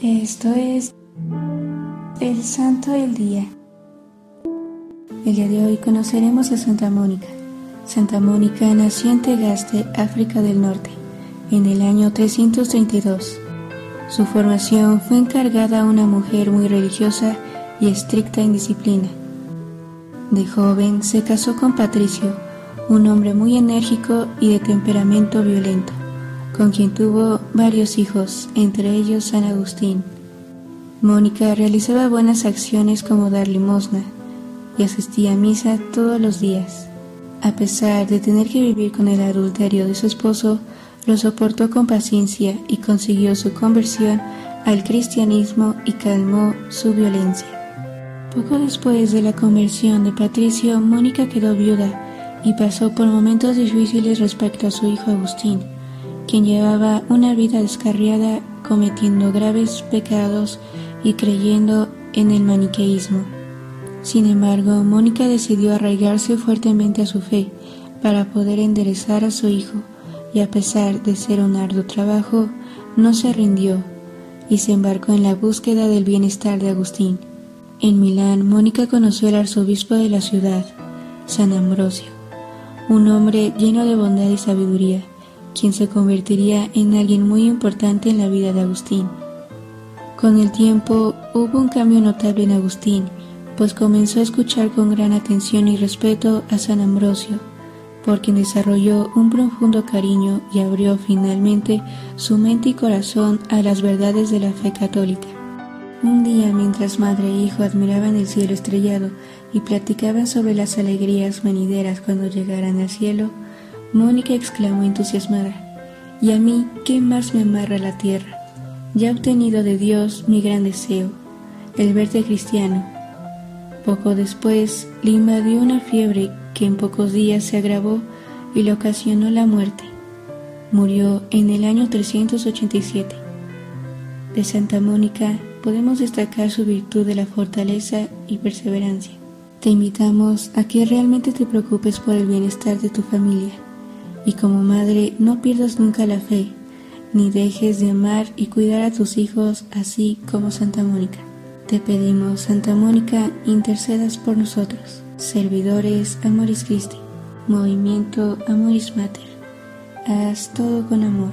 Esto es el Santo del Día. El día de hoy conoceremos a Santa Mónica. Santa Mónica nació en Tegaste, África del Norte, en el año 332. Su formación fue encargada a una mujer muy religiosa y estricta en disciplina. De joven se casó con Patricio, un hombre muy enérgico y de temperamento violento, con quien tuvo varios hijos, entre ellos San Agustín. Mónica realizaba buenas acciones como dar limosna y asistía a misa todos los días. A pesar de tener que vivir con el adulterio de su esposo, lo soportó con paciencia y consiguió su conversión al cristianismo y calmó su violencia. Poco después de la conversión de Patricio, Mónica quedó viuda y pasó por momentos difíciles respecto a su hijo Agustín, quien llevaba una vida descarriada cometiendo graves pecados y creyendo en el maniqueísmo. Sin embargo, Mónica decidió arraigarse fuertemente a su fe para poder enderezar a su hijo y a pesar de ser un arduo trabajo, no se rindió y se embarcó en la búsqueda del bienestar de Agustín. En Milán, Mónica conoció al arzobispo de la ciudad, San Ambrosio, un hombre lleno de bondad y sabiduría, quien se convertiría en alguien muy importante en la vida de Agustín. Con el tiempo hubo un cambio notable en Agustín, pues comenzó a escuchar con gran atención y respeto a San Ambrosio, por quien desarrolló un profundo cariño y abrió finalmente su mente y corazón a las verdades de la fe católica. Un día, mientras madre e hijo admiraban el cielo estrellado y platicaban sobre las alegrías venideras cuando llegaran al cielo, Mónica exclamó entusiasmada, ¿Y a mí qué más me amarra la tierra? Ya he obtenido de Dios mi gran deseo, el verte cristiano. Poco después le invadió una fiebre que en pocos días se agravó y le ocasionó la muerte. Murió en el año 387. De Santa Mónica podemos destacar su virtud de la fortaleza y perseverancia. Te invitamos a que realmente te preocupes por el bienestar de tu familia y como madre no pierdas nunca la fe, ni dejes de amar y cuidar a tus hijos así como Santa Mónica. Te pedimos, Santa Mónica, intercedas por nosotros. Servidores Amoris Christi, Movimiento Amoris Mater. Haz todo con amor.